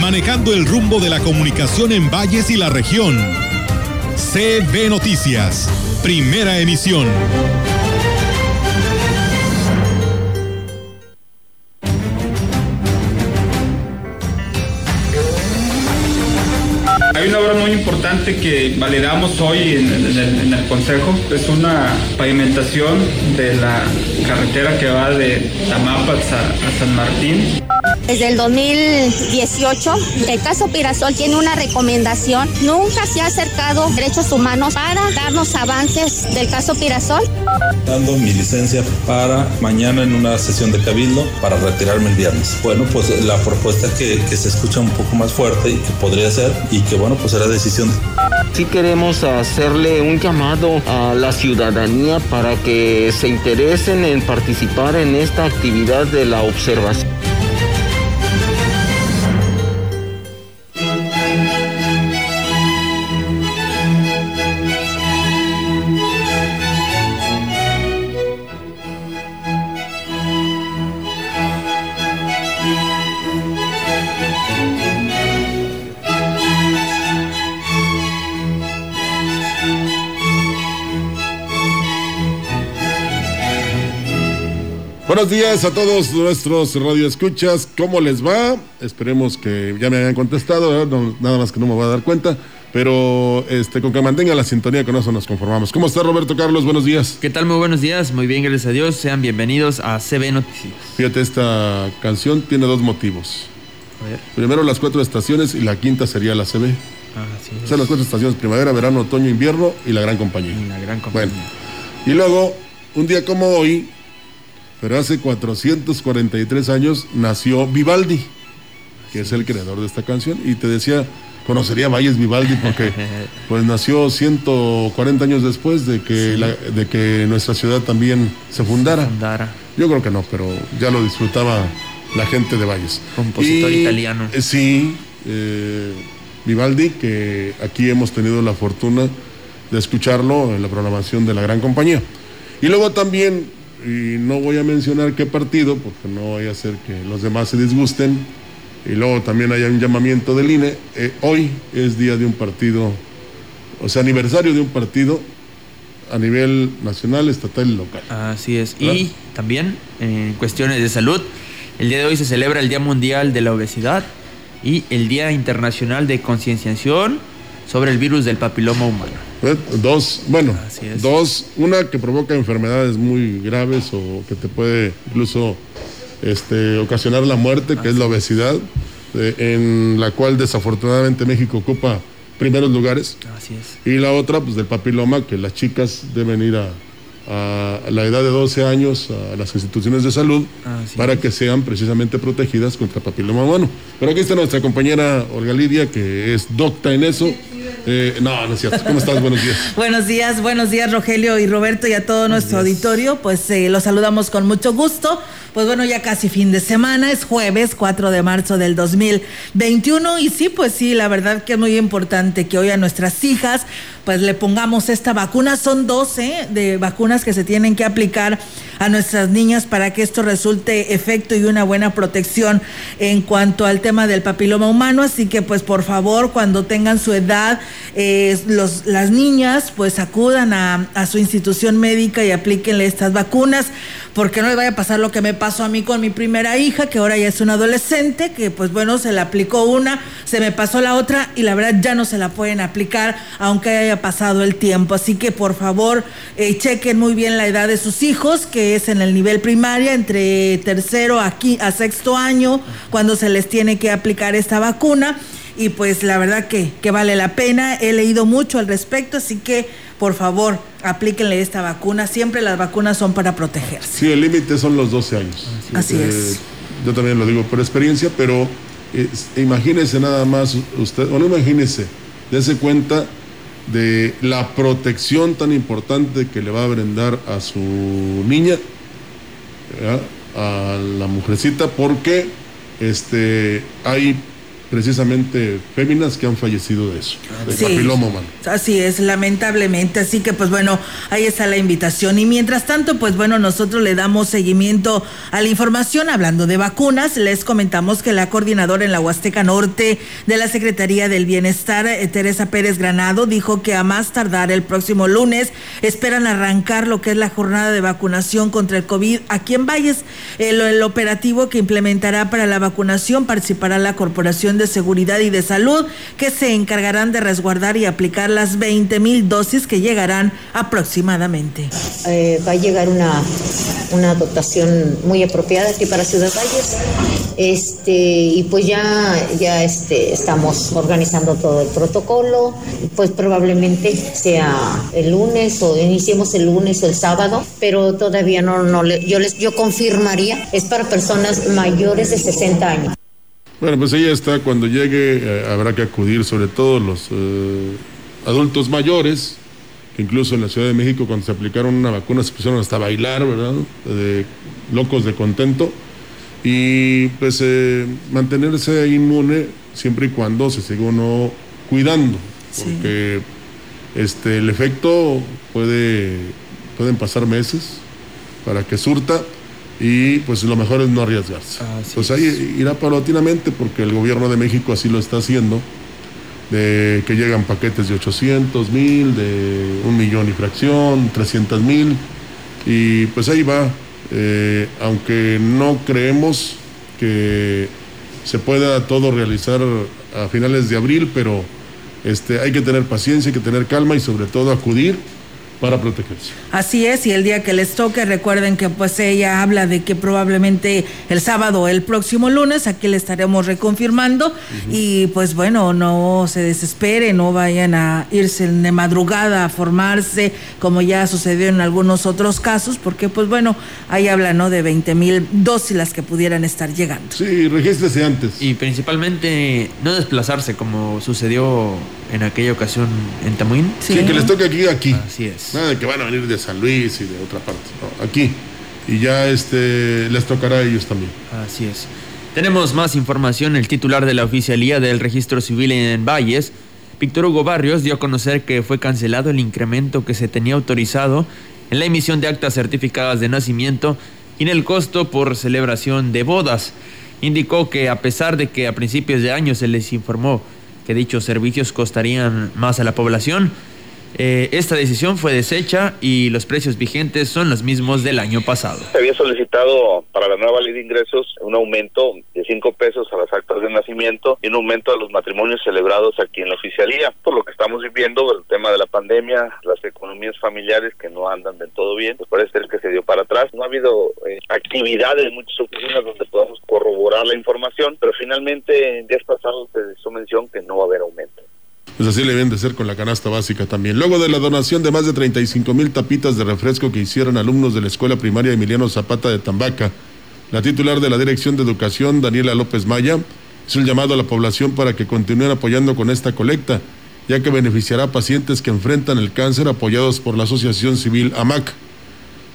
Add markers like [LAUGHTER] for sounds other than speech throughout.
manejando el rumbo de la comunicación en valles y la región. CB Noticias, primera emisión. Hay una obra muy importante que validamos hoy en, el, Consejo. Es una pavimentación de la carretera que va de Tamapas a San Martín. Desde el 2018, el caso Pirasol tiene una recomendación. Nunca se ha acercado derechos humanos para darnos avances del caso Pirasol. Dando mi licencia para mañana en una sesión de cabildo para retirarme el viernes. Bueno, pues la propuesta que, que se escucha un poco más fuerte y que podría ser y que bueno, pues será decisión. Sí queremos hacerle un llamado a la ciudadanía para que se interesen en participar en esta actividad de la observación. Buenos días a todos nuestros radioescuchas. ¿Cómo les va? Esperemos que ya me hayan contestado, nada más que no me voy a dar cuenta. Pero este, con que mantenga la sintonía, con eso nos conformamos. ¿Cómo está Roberto Carlos? Buenos días. ¿Qué tal? Muy buenos días. Muy bien, gracias a Dios. Sean bienvenidos a CB Noticias. Fíjate, esta canción tiene dos motivos. A ver. Primero las cuatro estaciones y la quinta sería la CB. Ah, sí. O sea, las cuatro estaciones, primavera, verano, otoño, invierno y la gran compañía. Y la gran compañía. Bueno, y luego, un día como hoy, pero hace 443 años nació Vivaldi, que es el creador de esta canción. Y te decía, conocería Valles Vivaldi porque [LAUGHS] pues nació 140 años después de que, de que nuestra ciudad también se fundara. Yo creo que no, pero ya lo disfrutaba la gente de Valles. Compositor italiano. Eh, sí, eh, Vivaldi, que aquí hemos tenido la fortuna de escucharlo en la programación de la gran compañía. Y luego también y no voy a mencionar qué partido, porque no vaya a ser que los demás se disgusten, y luego también haya un llamamiento del INE. Eh, hoy es día de un partido, o sea, aniversario de un partido a nivel nacional, estatal y local. Así es. Y también en cuestiones de salud, el día de hoy se celebra el Día Mundial de la Obesidad y el Día Internacional de Concienciación sobre el virus del papiloma humano. ¿Eh? Dos, bueno, dos, una que provoca enfermedades muy graves o que te puede incluso este, ocasionar la muerte, que es la obesidad, eh, en la cual desafortunadamente México ocupa primeros lugares. Así es. Y la otra, pues del papiloma, que las chicas deben ir a, a la edad de 12 años a las instituciones de salud para que sean precisamente protegidas contra papiloma humano. Pero aquí está nuestra compañera Olga Lidia, que es docta en eso. Eh, no, no es cierto. ¿Cómo estás? Buenos días. [LAUGHS] buenos días, buenos días, Rogelio y Roberto y a todo nuestro auditorio. Pues eh, los saludamos con mucho gusto. Pues bueno, ya casi fin de semana, es jueves 4 de marzo del 2021 y sí, pues sí, la verdad que es muy importante que hoy a nuestras hijas pues le pongamos esta vacuna. Son 12 de vacunas que se tienen que aplicar a nuestras niñas para que esto resulte efecto y una buena protección en cuanto al tema del papiloma humano. Así que pues por favor, cuando tengan su edad, eh, las niñas pues acudan a, a su institución médica y aplíquenle estas vacunas porque no le vaya a pasar lo que me pasó a mí con mi primera hija, que ahora ya es una adolescente, que pues bueno, se le aplicó una, se me pasó la otra y la verdad ya no se la pueden aplicar, aunque haya pasado el tiempo. Así que por favor, eh, chequen muy bien la edad de sus hijos, que es en el nivel primaria, entre tercero a, a sexto año, cuando se les tiene que aplicar esta vacuna. Y pues la verdad que, que vale la pena. He leído mucho al respecto, así que por favor, aplíquenle esta vacuna. Siempre las vacunas son para protegerse. Sí, el límite son los 12 años. Así, es. Eh, yo también lo digo por experiencia, pero eh, imagínese nada más usted, o no imagínese, dése cuenta de la protección tan importante que le va a brindar a su niña, a la mujercita, porque este, hay precisamente féminas que han fallecido de eso, de papiloma humano. Así es, lamentablemente. Así que, pues bueno, ahí está la invitación. Y mientras tanto, pues bueno, nosotros le damos seguimiento a la información. Hablando de vacunas, les comentamos que la coordinadora en la Huasteca Norte de la Secretaría del Bienestar, eh, Teresa Pérez Granado, dijo que a más tardar el próximo lunes esperan arrancar lo que es la jornada de vacunación contra el COVID aquí en Valles. El, el operativo que implementará para la vacunación participará la Corporación de Seguridad y de Salud, que se encargarán de resguardar y aplicar las 20 mil dosis que llegarán aproximadamente. Eh, va a llegar una, una dotación muy apropiada aquí para Ciudad Valles. Este, y pues ya, ya este, estamos organizando todo el protocolo. Pues probablemente sea el lunes o iniciemos el lunes o el sábado, pero todavía no, no le, yo les yo confirmaría, es para personas mayores de 60 años. Bueno, pues ella está, cuando llegue eh, habrá que acudir, sobre todo los eh, adultos mayores, que incluso en la Ciudad de México cuando se aplicaron una vacuna se pusieron hasta a bailar, ¿verdad? De locos de contento. Y pues eh, mantenerse inmune siempre y cuando se siga uno cuidando, porque este, el efecto puede, pueden pasar meses para que surta y pues lo mejor es no arriesgarse. pues ahí irá paulatinamente porque el gobierno de México así lo está haciendo, de que llegan paquetes de 800 mil, de un millón y fracción, 300 mil, y pues ahí va, eh, aunque no creemos que se pueda todo realizar a finales de abril, pero este, hay que tener paciencia, hay que tener calma y sobre todo acudir para protegerse. Así es, y el día que les toque, recuerden que pues ella habla de que probablemente el sábado o el próximo lunes, aquí le estaremos reconfirmando, y pues bueno, no se desespere, no vayan a irse de madrugada a formarse, como ya sucedió en algunos otros casos, porque pues bueno, ahí habla, ¿no? De 20 mil dosis las que pudieran estar llegando. Sí, regístrese antes. Y principalmente no desplazarse como sucedió en aquella ocasión en Tamuín. Sí, que les toque aquí, aquí. Así es. Nada de que van a venir de San Luis y de otra parte. aquí. Y ya este les tocará a ellos también. Así es. Tenemos más información. El titular de la oficialía del registro civil en Valles, Víctor Hugo Barrios, dio a conocer que fue cancelado el incremento que se tenía autorizado en la emisión de actas certificadas de nacimiento y en el costo por celebración de bodas. Indicó que a pesar de que a principios de año se les informó que dichos servicios costarían más a la población, eh, esta decisión fue deshecha y los precios vigentes son los mismos del año pasado. Se había solicitado para la nueva ley de ingresos un aumento de 5 pesos a las actas de nacimiento y un aumento a los matrimonios celebrados aquí en la oficialía. Por lo que estamos viviendo, el tema de la pandemia, las economías familiares que no andan del todo bien, pues parece ser que se dio para atrás. No ha habido eh, actividades en muchas oficinas donde podamos corroborar la información, pero finalmente en días pasados se hizo mención que no va a haber aumento. Pues así le deben de ser con la canasta básica también. Luego de la donación de más de 35 mil tapitas de refresco que hicieron alumnos de la Escuela Primaria Emiliano Zapata de Tambaca, la titular de la Dirección de Educación, Daniela López Maya, hizo el llamado a la población para que continúen apoyando con esta colecta, ya que beneficiará a pacientes que enfrentan el cáncer apoyados por la Asociación Civil AMAC.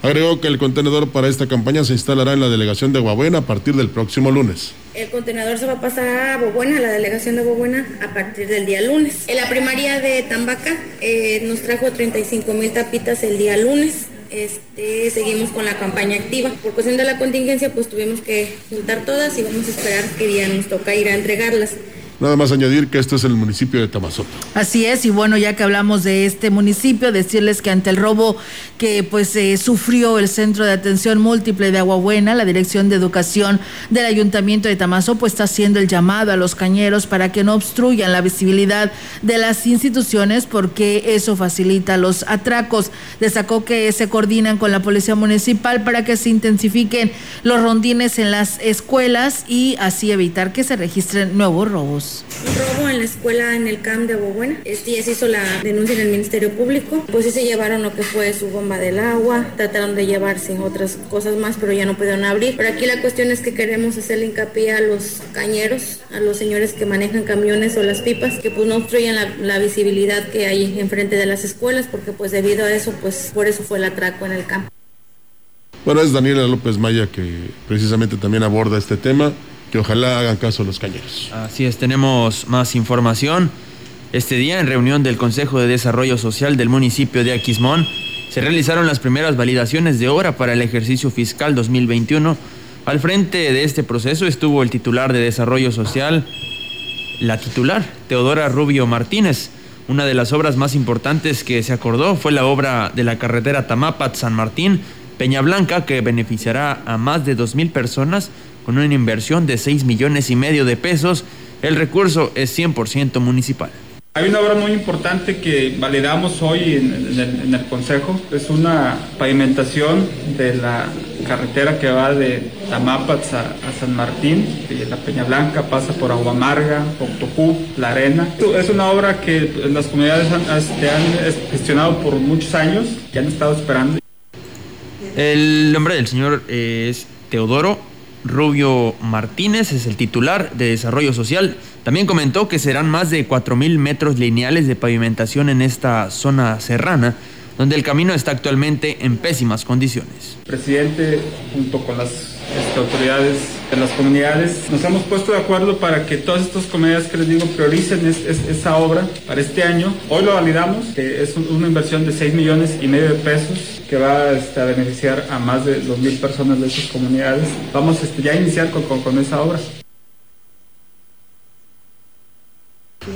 Agregó que el contenedor para esta campaña se instalará en la delegación de Aguabuena a partir del próximo lunes. El contenedor se va a pasar a Bobuena, a la delegación de Bobuena, a partir del día lunes. En la primaria de Tambaca eh, nos trajo 35 mil tapitas el día lunes. Este, seguimos con la campaña activa. Por cuestión de la contingencia, pues tuvimos que juntar todas y vamos a esperar qué día nos toca ir a entregarlas. Nada más añadir que esto es el municipio de Tamazopo. Así es, y bueno, ya que hablamos de este municipio, decirles que ante el robo que pues eh, sufrió el Centro de Atención Múltiple de Aguabuena, la Dirección de Educación del Ayuntamiento de Tamazopo está haciendo el llamado a los cañeros para que no obstruyan la visibilidad de las instituciones porque eso facilita los atracos. Destacó que se coordinan con la Policía Municipal para que se intensifiquen los rondines en las escuelas y así evitar que se registren nuevos robos. Un robo en la escuela en el CAM de Bobuena. Este ya se hizo la denuncia en el Ministerio Público. Pues sí se llevaron lo que fue su bomba del agua, trataron de llevarse otras cosas más, pero ya no pudieron abrir. Pero aquí la cuestión es que queremos hacerle hincapié a los cañeros, a los señores que manejan camiones o las pipas, que pues no obstruyan la, la visibilidad que hay enfrente de las escuelas, porque pues debido a eso, pues por eso fue el atraco en el campo. Bueno, es Daniela López Maya que precisamente también aborda este tema, que ojalá hagan caso los cañeros. Así es, tenemos más información. Este día, en reunión del Consejo de Desarrollo Social del municipio de Aquismón, se realizaron las primeras validaciones de obra para el ejercicio fiscal 2021. Al frente de este proceso estuvo el titular de Desarrollo Social, la titular, Teodora Rubio Martínez. Una de las obras más importantes que se acordó fue la obra de la carretera Tamapat-San Martín, Peña Blanca, que beneficiará a más de 2.000 personas con una inversión de 6 millones y medio de pesos. El recurso es 100% municipal. Hay una obra muy importante que validamos hoy en, en el, en el Consejo. Es una pavimentación de la carretera que va de Tamapats a, a San Martín, de la Peña Blanca, pasa por Aguamarga, Octopú, La Arena. Es una obra que las comunidades han, han gestionado por muchos años y han estado esperando. El nombre del señor es Teodoro Rubio Martínez, es el titular de Desarrollo Social. También comentó que serán más de 4.000 metros lineales de pavimentación en esta zona serrana, donde el camino está actualmente en pésimas condiciones. Presidente, junto con las este, autoridades de las comunidades, nos hemos puesto de acuerdo para que todas estas comunidades que les digo prioricen es, es, esa obra para este año. Hoy lo validamos, que es una inversión de 6 millones y medio de pesos que va este, a beneficiar a más de 2.000 personas de esas comunidades. Vamos este, ya a iniciar con esa obra.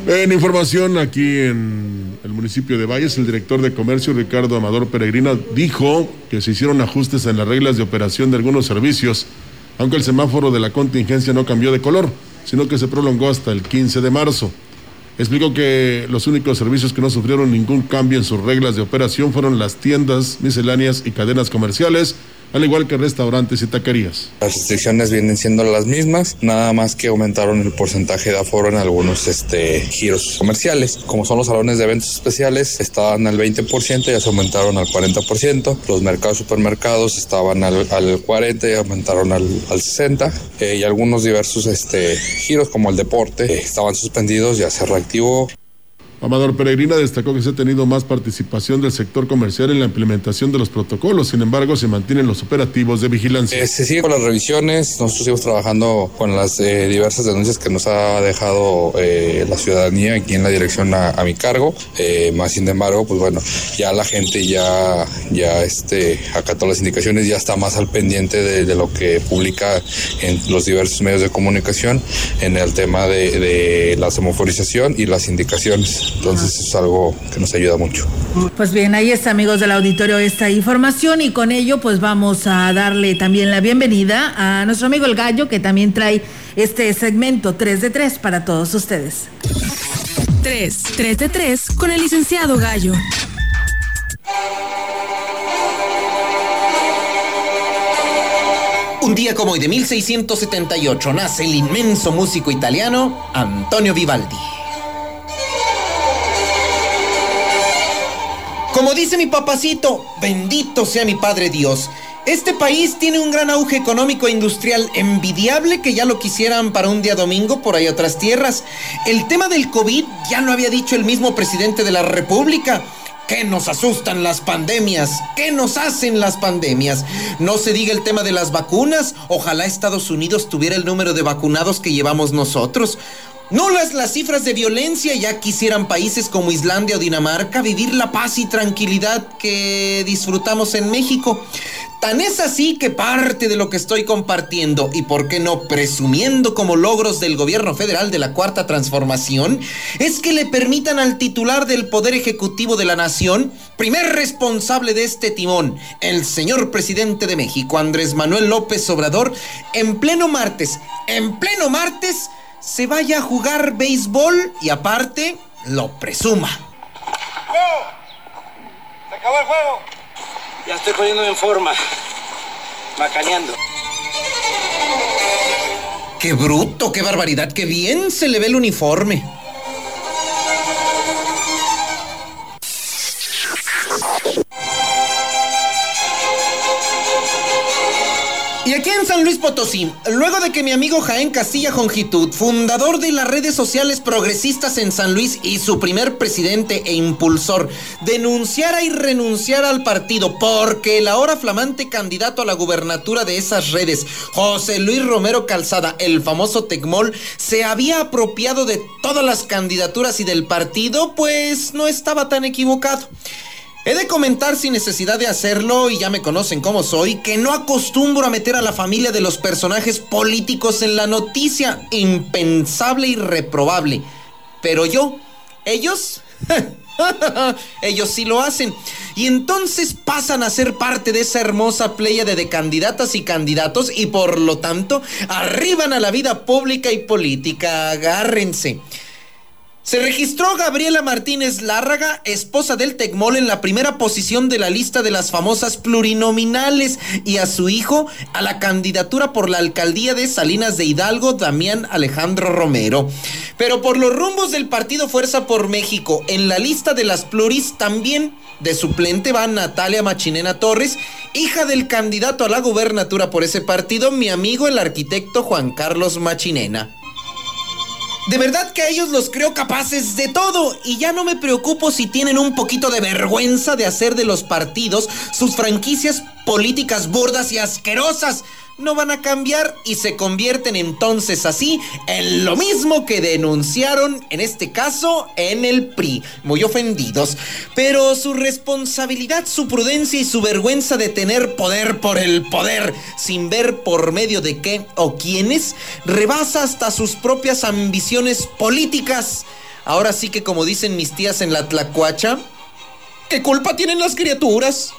En información aquí en el municipio de Valles, el director de comercio Ricardo Amador Peregrina dijo que se hicieron ajustes en las reglas de operación de algunos servicios, aunque el semáforo de la contingencia no cambió de color, sino que se prolongó hasta el 15 de marzo. Explicó que los únicos servicios que no sufrieron ningún cambio en sus reglas de operación fueron las tiendas, misceláneas y cadenas comerciales, al igual que restaurantes y taquerías. Las restricciones vienen siendo las mismas, nada más que aumentaron el porcentaje de aforo en algunos este, giros comerciales. Como son los salones de eventos especiales, estaban al 20%, ya se aumentaron al 40%. Los mercados supermercados estaban al, al 40% y aumentaron al, al 60%. Eh, y algunos diversos este, giros, como el deporte, eh, estaban suspendidos, ya se reactivó. Amador Peregrina destacó que se ha tenido más participación del sector comercial en la implementación de los protocolos, sin embargo se mantienen los operativos de vigilancia. Eh, se sigue con las revisiones, nosotros seguimos trabajando con las eh, diversas denuncias que nos ha dejado eh, la ciudadanía aquí en la dirección a, mi cargo, más sin embargo, pues bueno, ya la gente ya, ya este, acató las indicaciones, ya está más al pendiente de, de, lo que publica en los diversos medios de comunicación en el tema de, de la semaforización y las indicaciones. Entonces es algo que nos ayuda mucho. Pues bien, ahí está, amigos del auditorio, esta información y con ello pues vamos a darle también la bienvenida a nuestro amigo el Gallo que también trae este segmento 3 de 3 para todos ustedes. 3, 3 de 3 con el licenciado Gallo. Un día como hoy de 1678 nace el inmenso músico italiano Antonio Vivaldi. Como dice mi papacito, bendito sea mi Padre Dios. Este país tiene un gran auge económico e industrial envidiable que ya lo quisieran para un día domingo por ahí otras tierras. El tema del COVID ya lo había dicho el mismo presidente de la República. ¿Qué nos asustan las pandemias? ¿Qué nos hacen las pandemias? No se diga el tema de las vacunas. Ojalá Estados Unidos tuviera el número de vacunados que llevamos nosotros. No las, las cifras de violencia, ya quisieran países como Islandia o Dinamarca vivir la paz y tranquilidad que disfrutamos en México. Tan es así que parte de lo que estoy compartiendo y por qué no presumiendo como logros del gobierno federal de la cuarta transformación es que le permitan al titular del Poder Ejecutivo de la Nación, primer responsable de este timón, el señor presidente de México, Andrés Manuel López Obrador, en pleno martes, en pleno martes, se vaya a jugar béisbol y aparte lo presuma. ¡Juego! ¡Se acabó el juego! Ya estoy poniéndome en forma, macaneando. Qué bruto, qué barbaridad, qué bien se le ve el uniforme. Aquí en San Luis Potosí, luego de que mi amigo Jaén Castilla Jongitud, fundador de las redes sociales progresistas en San Luis y su primer presidente e impulsor, denunciara y renunciara al partido porque el ahora flamante candidato a la gubernatura de esas redes, José Luis Romero Calzada, el famoso Tecmol, se había apropiado de todas las candidaturas y del partido, pues no estaba tan equivocado. He de comentar sin necesidad de hacerlo, y ya me conocen como soy, que no acostumbro a meter a la familia de los personajes políticos en la noticia. Impensable y reprobable. Pero yo, ellos, [LAUGHS] ellos sí lo hacen. Y entonces pasan a ser parte de esa hermosa playa de candidatas y candidatos y por lo tanto arriban a la vida pública y política. Agárrense. Se registró Gabriela Martínez Lárraga, esposa del Tecmol, en la primera posición de la lista de las famosas plurinominales y a su hijo a la candidatura por la alcaldía de Salinas de Hidalgo, Damián Alejandro Romero. Pero por los rumbos del partido Fuerza por México, en la lista de las pluris también de suplente va Natalia Machinena Torres, hija del candidato a la gubernatura por ese partido, mi amigo el arquitecto Juan Carlos Machinena. De verdad que a ellos los creo capaces de todo y ya no me preocupo si tienen un poquito de vergüenza de hacer de los partidos sus franquicias políticas burdas y asquerosas no van a cambiar y se convierten entonces así en lo mismo que denunciaron, en este caso, en el PRI, muy ofendidos. Pero su responsabilidad, su prudencia y su vergüenza de tener poder por el poder, sin ver por medio de qué o quiénes, rebasa hasta sus propias ambiciones políticas. Ahora sí que como dicen mis tías en la Tlacuacha, ¿qué culpa tienen las criaturas?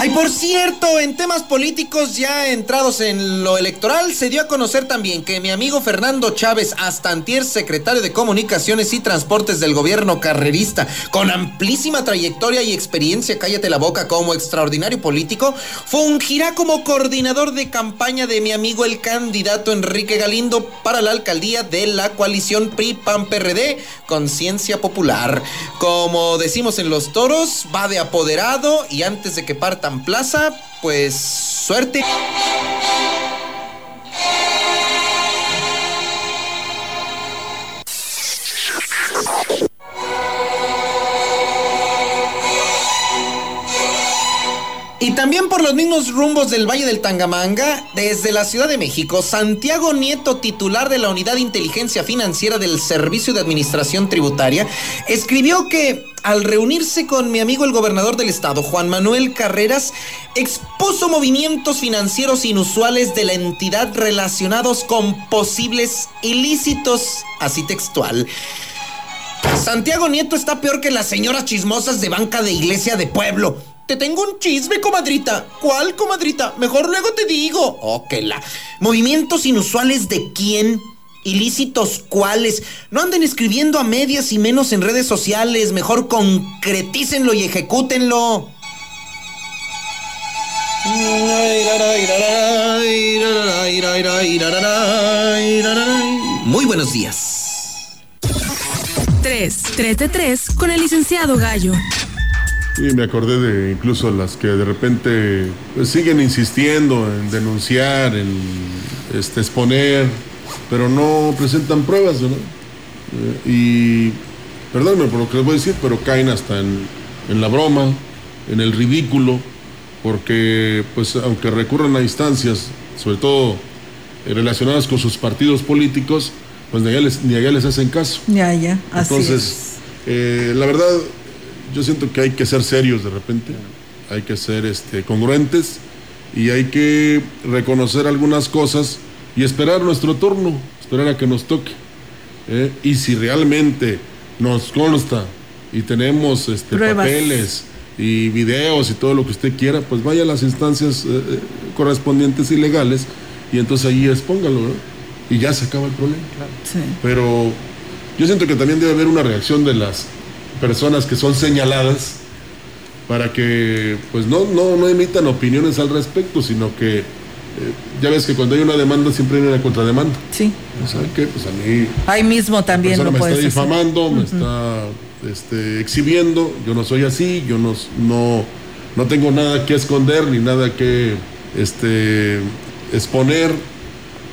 Ay, por cierto, en temas políticos ya entrados en lo electoral, se dio a conocer también que mi amigo Fernando Chávez, hasta antier secretario de Comunicaciones y Transportes del gobierno carrerista, con amplísima trayectoria y experiencia, cállate la boca, como extraordinario político, fungirá como coordinador de campaña de mi amigo el candidato Enrique Galindo para la alcaldía de la coalición PRI-PAN-PRD, Conciencia Popular. Como decimos en los toros, va de apoderado y antes de que parta Plaza, pues suerte. Y también por los mismos rumbos del Valle del Tangamanga, desde la Ciudad de México, Santiago Nieto, titular de la Unidad de Inteligencia Financiera del Servicio de Administración Tributaria, escribió que al reunirse con mi amigo el gobernador del estado, Juan Manuel Carreras, expuso movimientos financieros inusuales de la entidad relacionados con posibles ilícitos, así textual. Santiago Nieto está peor que las señoras chismosas de banca de iglesia de pueblo. Te tengo un chisme, comadrita. ¿Cuál, comadrita? Mejor luego te digo. Que la. ¿Movimientos inusuales de quién? ¿Ilícitos cuáles? No anden escribiendo a medias y menos en redes sociales. Mejor concretícenlo y ejecútenlo. Muy buenos días. 3, 3 de 3 con el licenciado Gallo. Y me acordé de incluso las que de repente pues, siguen insistiendo en denunciar, en este, exponer, pero no presentan pruebas, ¿no? Eh, y perdónenme por lo que les voy a decir, pero caen hasta en, en la broma, en el ridículo, porque pues aunque recurran a instancias, sobre todo eh, relacionadas con sus partidos políticos, pues ni allá les, ni allá les hacen caso. Ya, ya, así Entonces, eh, la verdad, yo siento que hay que ser serios de repente, hay que ser este, congruentes y hay que reconocer algunas cosas y esperar nuestro turno, esperar a que nos toque. ¿eh? Y si realmente nos consta y tenemos este, Pruebas. papeles y videos y todo lo que usted quiera, pues vaya a las instancias eh, eh, correspondientes y legales y entonces ahí expóngalo, ¿no? Y ya se acaba el problema. Sí. Pero yo siento que también debe haber una reacción de las personas que son señaladas para que pues no, no, no emitan opiniones al respecto, sino que ya ves que cuando hay una demanda siempre hay una contrademanda. Sí. ¿Saben qué? Pues a mí. Ahí mismo también lo me puedes está hacer. difamando, me está este, exhibiendo. Yo no soy así, yo no, no, no tengo nada que esconder ni nada que este, exponer.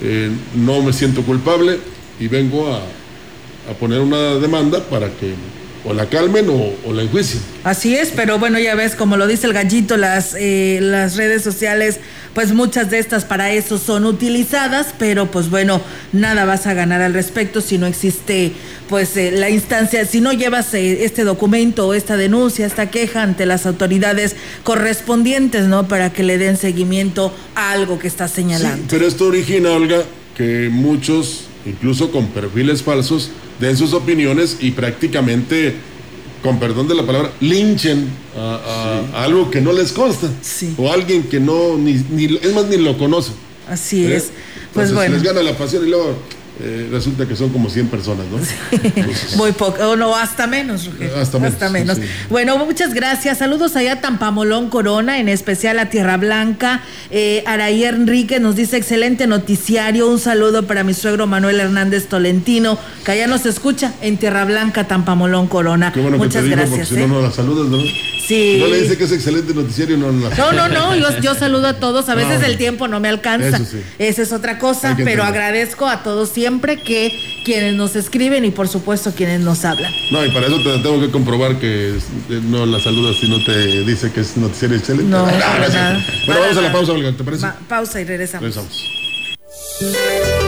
Eh, no me siento culpable y vengo a, a poner una demanda para que o la calmen o, o la enjuicien. Así es, pero bueno, ya ves, como lo dice el gallito, las, eh, las redes sociales, pues muchas de estas para eso son utilizadas, pero pues bueno, nada vas a ganar al respecto si no existe pues eh, la instancia, si no llevas eh, este documento o esta denuncia, esta queja ante las autoridades correspondientes, ¿no? Para que le den seguimiento a algo que está señalando. Sí, pero esto origina, Olga, que muchos, incluso con perfiles falsos, den sus opiniones y prácticamente, con perdón de la palabra, linchen a, a- a algo que no les consta. O alguien que no, ni, ni- es más, ni lo conoce. Así ¿eh? es. Pues Entonces, bueno. Les gana la pasión y luego eh, resulta que son como 100 personas, ¿no? Muy poco, o no, hasta menos, Rogelio. Hasta menos, menos. sí. Bueno, muchas gracias. Saludos allá a Tampamolón Corona, en especial a Tierra Blanca. Eh, Araí Enrique nos dice excelente noticiario. Un saludo para mi suegro Manuel Hernández Tolentino, que allá nos escucha en Tierra Blanca, Tampamolón Corona. Qué bueno muchas que te digo, gracias. porque si ¿eh? no, no la saludas, ¿no? Sí. No le dice que es excelente noticiario, no la No, no, no, [LAUGHS] yo, yo saludo a todos. A veces el tiempo no me alcanza. Sí. Esa es otra cosa, pero agradezco a todos siempre que quienes nos escriben y por supuesto quienes nos hablan. No, y para eso te tengo que comprobar que eh, no la saludas si no te dice que es noticiario excelente. No, [LAUGHS] Ah. Bueno, vamos a la pausa, Olga, ¿te parece? Pausa y regresamos. Regresamos.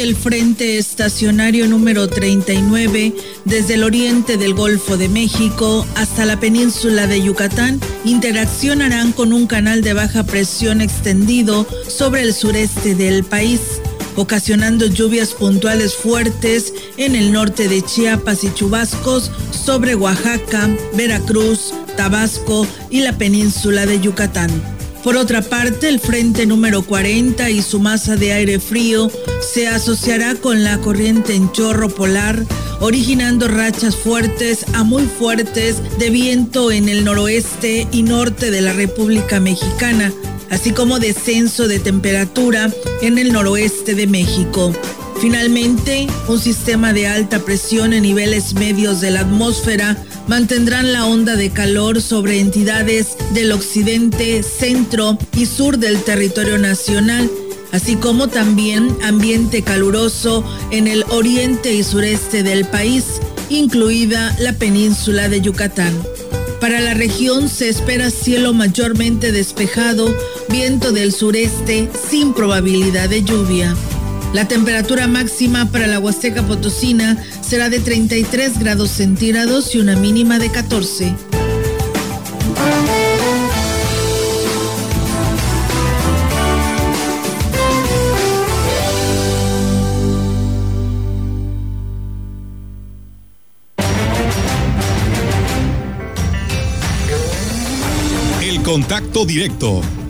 El frente estacionario número 39 desde el oriente del Golfo de México hasta la península de Yucatán interaccionarán con un canal de baja presión extendido sobre el sureste del país, ocasionando lluvias puntuales fuertes en el norte de Chiapas y chubascos sobre Oaxaca, Veracruz, Tabasco y la península de Yucatán. Por otra parte, el frente número 40 y su masa de aire frío se asociará con la corriente en chorro polar, originando rachas fuertes a muy fuertes de viento en el noroeste y norte de la República Mexicana, así como descenso de temperatura en el noroeste de México. Finalmente, un sistema de alta presión en niveles medios de la atmósfera mantendrán la onda de calor sobre entidades del occidente, centro y sur del territorio nacional, así como también ambiente caluroso en el oriente y sureste del país, incluida la península de Yucatán. Para la región se espera cielo mayormente despejado, viento del sureste sin probabilidad de lluvia. La temperatura máxima para la Huasteca Potosina será de 33 grados centígrados y una mínima de 14. El contacto directo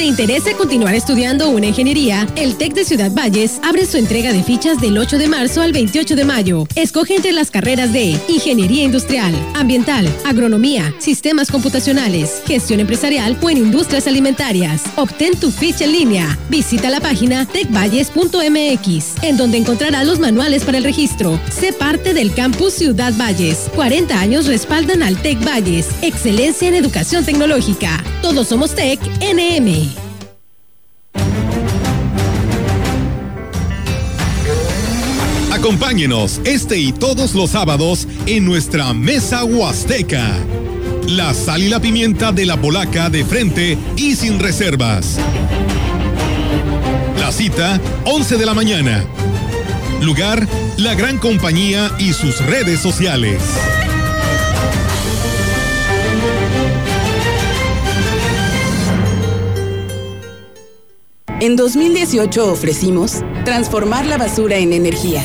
¿Te interesa continuar estudiando una ingeniería? El TEC de Ciudad Valles abre su entrega de fichas del 8 de marzo al 28 de mayo. Escoge entre las carreras de Ingeniería Industrial, Ambiental, Agronomía, Sistemas Computacionales, Gestión Empresarial o en Industrias Alimentarias. Obtén tu ficha en línea. Visita la página tecvalles.mx, en donde encontrarás los manuales para el registro. Sé parte del campus Ciudad Valles. 40 años respaldan al TEC Valles. Excelencia en educación tecnológica. Todos somos TEC NM. Acompáñenos este y todos los sábados en nuestra mesa huasteca. La sal y la pimienta de la polaca de frente y sin reservas. La cita, 11 de la mañana. Lugar, la gran compañía y sus redes sociales. En 2018 ofrecimos transformar la basura en energía,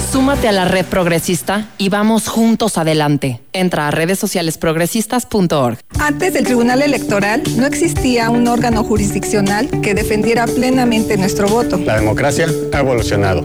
súmate a la red progresista y vamos juntos adelante. Entra a redes sociales progresistas.org. Antes del Tribunal Electoral no existía un órgano jurisdiccional que defendiera plenamente nuestro voto. La democracia ha evolucionado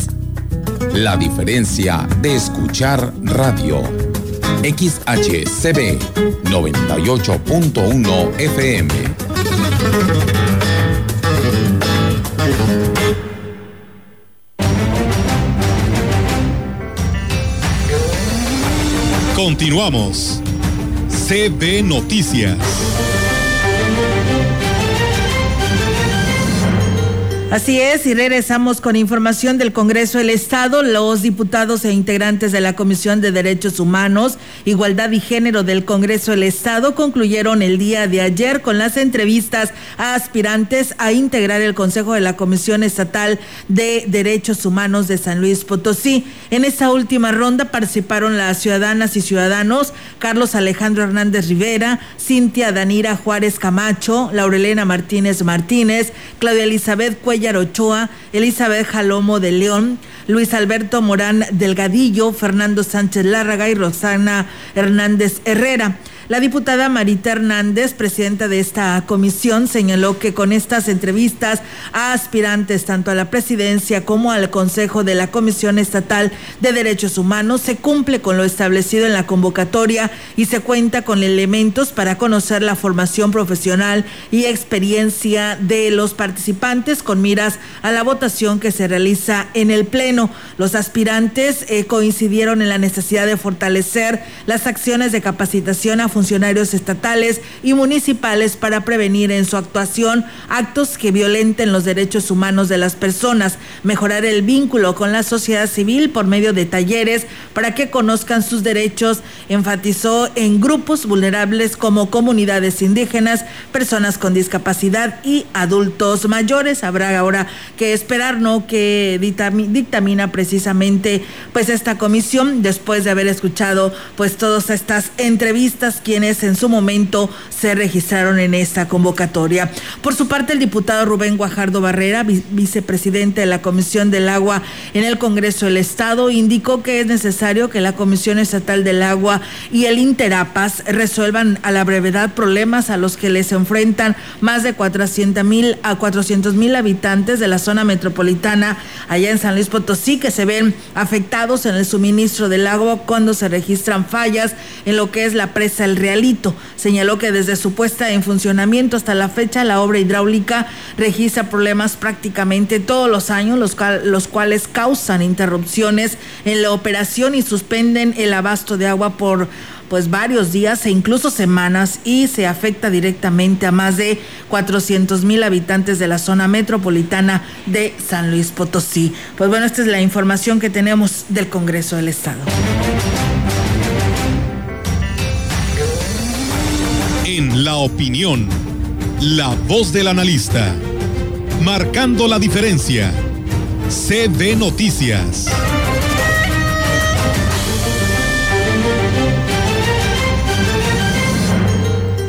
La diferencia de escuchar radio. XHCB 98.1 FM. Continuamos. CB Noticias. Así es, y regresamos con información del Congreso del Estado. Los diputados e integrantes de la Comisión de Derechos Humanos, Igualdad y Género del Congreso del Estado concluyeron el día de ayer con las entrevistas a aspirantes a integrar el Consejo de la Comisión Estatal de Derechos Humanos de San Luis Potosí. En esta última ronda participaron las ciudadanas y ciudadanos Carlos Alejandro Hernández Rivera, Cintia Danira Juárez Camacho, Laurelena Martínez Martínez, Claudia Elizabeth Cuellar Ochoa, Elizabeth Jalomo de León, Luis Alberto Morán Delgadillo, Fernando Sánchez Lárraga y Rosana Hernández Herrera. La diputada Marita Hernández, presidenta de esta comisión, señaló que con estas entrevistas a aspirantes tanto a la presidencia como al Consejo de la Comisión Estatal de Derechos Humanos se cumple con lo establecido en la convocatoria y se cuenta con elementos para conocer la formación profesional y experiencia de los participantes con miras a la votación que se realiza en el Pleno. Los aspirantes eh, coincidieron en la necesidad de fortalecer las acciones de capacitación a funcionarios estatales y municipales para prevenir en su actuación actos que violenten los derechos humanos de las personas, mejorar el vínculo con la sociedad civil por medio de talleres para que conozcan sus derechos, enfatizó en grupos vulnerables como comunidades indígenas, personas con discapacidad y adultos mayores. Habrá ahora que esperar, ¿no? Que dictamina precisamente pues esta comisión después de haber escuchado pues todas estas entrevistas quienes en su momento se registraron en esta convocatoria. Por su parte, el diputado Rubén Guajardo Barrera, vicepresidente de la Comisión del Agua en el Congreso del Estado, indicó que es necesario que la Comisión Estatal del Agua y el Interapas resuelvan a la brevedad problemas a los que les enfrentan más de 400 mil a 400 mil habitantes de la zona metropolitana allá en San Luis Potosí que se ven afectados en el suministro del agua cuando se registran fallas en lo que es la presa El Realito. Señaló que desde su puesta en funcionamiento hasta la fecha la obra hidráulica registra problemas prácticamente todos los años, los, los cuales causan interrupciones en la operación y suspenden el abasto de agua por pues varios días e incluso semanas y se afecta directamente a más de 400 mil habitantes de la zona metropolitana de San Luis Potosí. Pues bueno, esta es la información que tenemos del Congreso del Estado. En la opinión, la voz del analista, marcando la diferencia. CB Noticias.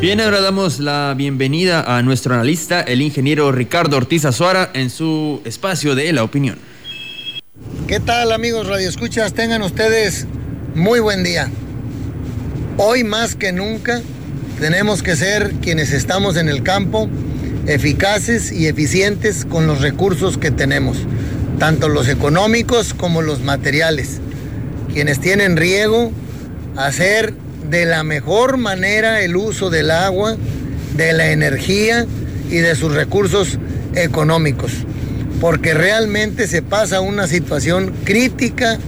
Bien, ahora damos la bienvenida a nuestro analista, el ingeniero Ricardo Ortiz Azuara, en su espacio de La Opinión. ¿Qué tal amigos radioescuchas? Tengan ustedes muy buen día. Hoy más que nunca tenemos que ser quienes estamos en el campo eficaces y eficientes con los recursos que tenemos, tanto los económicos como los materiales. Quienes tienen riego, hacer de la mejor manera el uso del agua, de la energía y de sus recursos económicos, porque realmente se pasa una situación crítica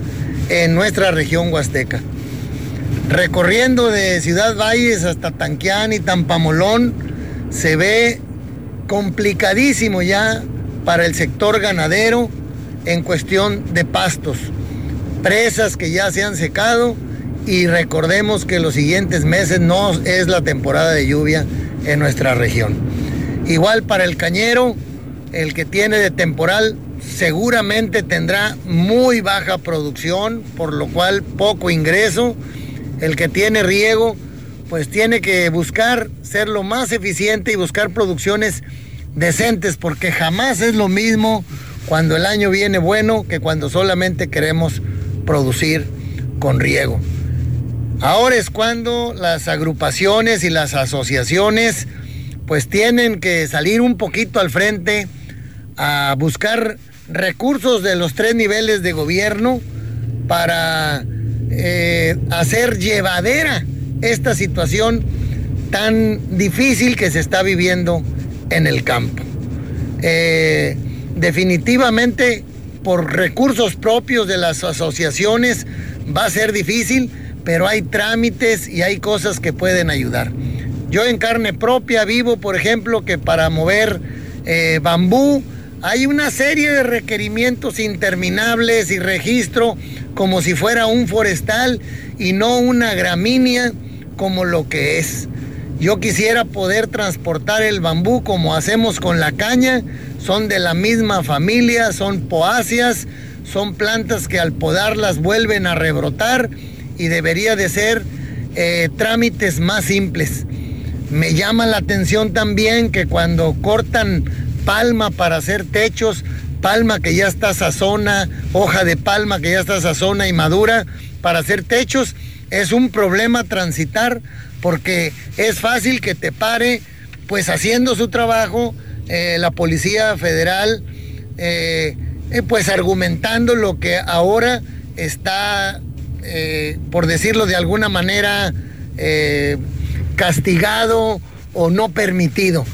en nuestra región huasteca. Recorriendo de Ciudad Valles hasta Tanquián y Tampamolón, se ve complicadísimo ya para el sector ganadero en cuestión de pastos. Presas que ya se han secado y recordemos que los siguientes meses no es la temporada de lluvia en nuestra región. Igual para el cañero, el que tiene de temporal seguramente tendrá muy baja producción, por lo cual poco ingreso. El que tiene riego, pues tiene que buscar ser lo más eficiente y buscar producciones decentes, porque jamás es lo mismo cuando el año viene bueno que cuando solamente queremos producir con riego. Ahora es cuando las agrupaciones y las asociaciones pues tienen que salir un poquito al frente a buscar recursos de los tres niveles de gobierno para eh, hacer llevadera esta situación tan difícil que se está viviendo en el campo. Eh, definitivamente por recursos propios de las asociaciones va a ser difícil, pero hay trámites y hay cosas que pueden ayudar. Yo en carne propia vivo, por ejemplo, que para mover eh, bambú hay una serie de requerimientos interminables y registro como si fuera un forestal y no una gramínea como lo que es. Yo quisiera poder transportar el bambú como hacemos con la caña. Son de la misma familia, son poáceas, son plantas que al podarlas vuelven a rebrotar y debería de ser eh, trámites más simples. Me llama la atención también que cuando cortan palma para hacer techos, palma que ya está sazona, hoja de palma que ya está sazona y madura para hacer techos, es un problema transitar porque es fácil que te pare pues haciendo su trabajo eh, la Policía Federal, eh, pues argumentando lo que ahora está eh, por decirlo de alguna manera, eh, castigado o no permitido.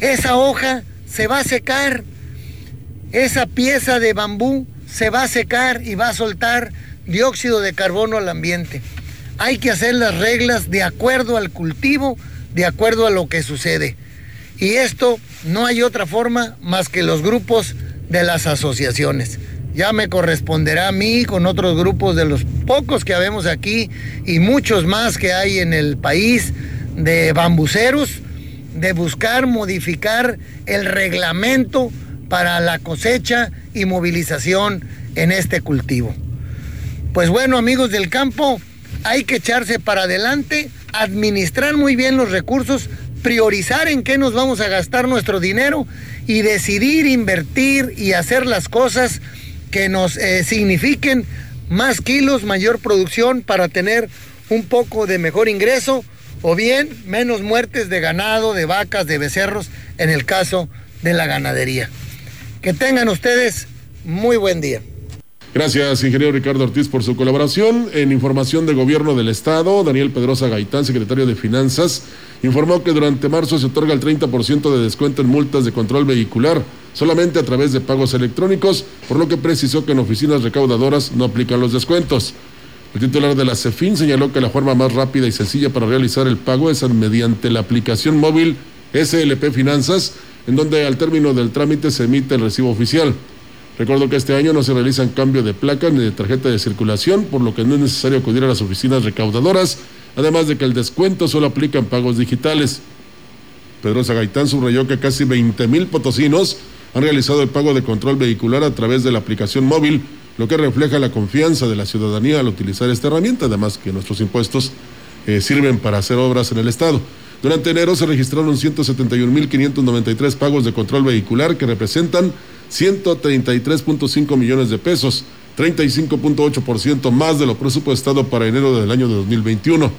Esa hoja se va a secar, esa pieza de bambú se va a secar y va a soltar dióxido de carbono al ambiente. Hay que hacer las reglas de acuerdo al cultivo, de acuerdo a lo que sucede. Y esto no hay otra forma más que los grupos de las asociaciones ya me corresponderá a mí con otros grupos de los pocos que habemos aquí y muchos más que hay en el país de bambuceros, de buscar modificar el reglamento para la cosecha y movilización en este cultivo. Pues bueno, amigos del campo, hay que echarse para adelante, administrar muy bien los recursos, priorizar en qué nos vamos a gastar nuestro dinero y decidir invertir y hacer las cosas que nos eh, signifiquen más kilos, mayor producción para tener un poco de mejor ingreso o bien menos muertes de ganado, de vacas, de becerros en el caso de la ganadería. Que tengan ustedes muy buen día. Gracias, ingeniero Ricardo Ortiz, por su colaboración. En información de Gobierno del Estado, Daniel Pedrosa Gaitán, secretario de Finanzas, informó que durante marzo se otorga el 30% de descuento en multas de control vehicular solamente a través de pagos electrónicos, por lo que precisó que en oficinas recaudadoras no aplican los descuentos. El titular de la CEFIN señaló que la forma más rápida y sencilla para realizar el pago es mediante la aplicación móvil SLP Finanzas, en donde al término del trámite se emite el recibo oficial. Recuerdo que este año no se realizan cambio de placa ni de tarjeta de circulación, por lo que no es necesario acudir a las oficinas recaudadoras, además de que el descuento solo aplica en pagos digitales. Pedro Zagaitán subrayó que casi 20 mil potosinos han realizado el pago de control vehicular a través de la aplicación móvil, lo que refleja la confianza de la ciudadanía al utilizar esta herramienta, además que nuestros impuestos eh, sirven para hacer obras en el Estado. Durante enero se registraron 171.593 pagos de control vehicular que representan 133.5 millones de pesos, 35.8% más de lo presupuestado para enero del año de 2021.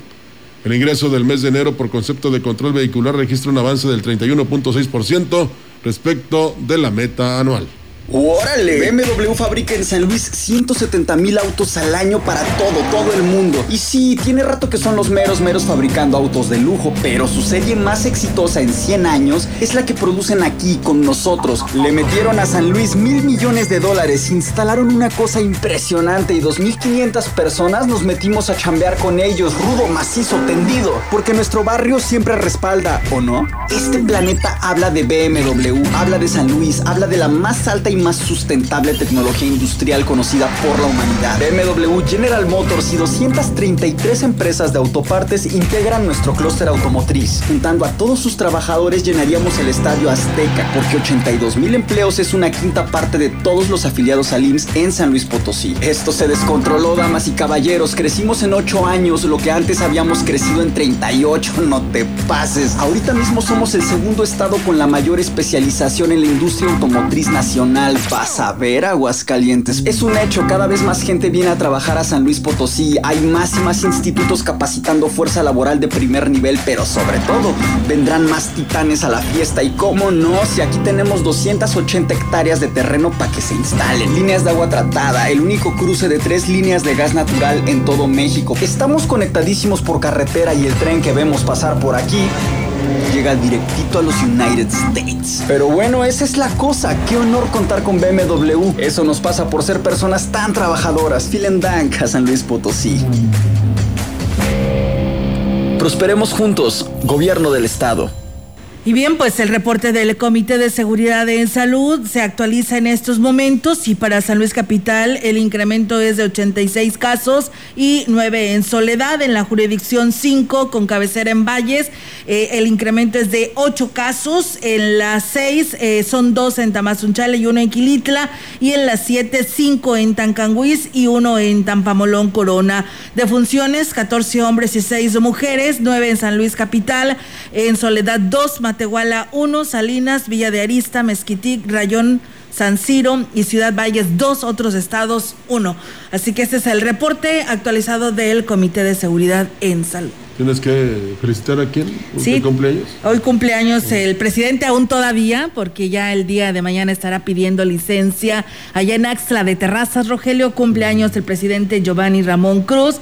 El ingreso del mes de enero por concepto de control vehicular registra un avance del 31.6% respecto de la meta anual. ¡Órale! BMW fabrica en San Luis 170 mil autos al año para todo, todo el mundo. Y sí, tiene rato que son los meros meros fabricando autos de lujo, pero su serie más exitosa en 100 años es la que producen aquí con nosotros. Le metieron a San Luis mil millones de dólares, instalaron una cosa impresionante y 2.500 personas nos metimos a chambear con ellos, rudo, macizo, tendido, porque nuestro barrio siempre respalda, ¿o no? Este planeta habla de BMW, habla de San Luis, habla de la más alta más sustentable tecnología industrial conocida por la humanidad. BMW, General Motors y 233 empresas de autopartes integran nuestro clúster automotriz. Juntando a todos sus trabajadores llenaríamos el estadio Azteca, porque 82 mil empleos es una quinta parte de todos los afiliados al IMSS en San Luis Potosí. Esto se descontroló, damas y caballeros. Crecimos en 8 años, lo que antes habíamos crecido en 38. [LAUGHS] No te pases. Ahorita mismo somos el segundo estado con la mayor especialización en la industria automotriz nacional vas a ver Aguascalientes. Es un hecho, cada vez más gente viene a trabajar a San Luis Potosí. Hay más y más institutos capacitando fuerza laboral de primer nivel, pero sobre todo vendrán más titanes a la fiesta. Y cómo no, si aquí tenemos 280 hectáreas de terreno para que se instalen. Líneas de agua tratada, el único cruce de tres líneas de gas natural en todo México. Estamos conectadísimos por carretera y el tren que vemos pasar por aquí llega directito a los United States. Pero bueno, esa es la cosa. Qué honor contar con BMW. Eso nos pasa por ser personas tan trabajadoras. Vielen Dank a [LAUGHS] San Luis Potosí. Prosperemos juntos, gobierno del estado. Y bien, pues el reporte del Comité de Seguridad en Salud se actualiza en estos momentos y para San Luis Capital el incremento es de 86 casos y 9 en Soledad, en la jurisdicción 5 con cabecera en Valles, eh, el incremento es de 8 casos, en las 6 eh, son 2 en Tamazunchale y 1 en Quilitla y en las 7 5 en Tancanguis y 1 en Tampamolón Corona. De funciones 14 hombres y 6 mujeres, 9 en San Luis Capital, en Soledad 2, Matehuala 1, Salinas, Villa de Arista, Mezquitic, Rayón, San Ciro y Ciudad Valles, dos otros estados, uno. Así que este es el reporte actualizado del Comité de Seguridad en Salud. ¿Tienes que felicitar a quién? Sí. cumpleaños? Hoy cumpleaños el presidente aún todavía, porque ya el día de mañana estará pidiendo licencia allá en Axla de Terrazas, Rogelio. Cumpleaños el presidente Giovanni Ramón Cruz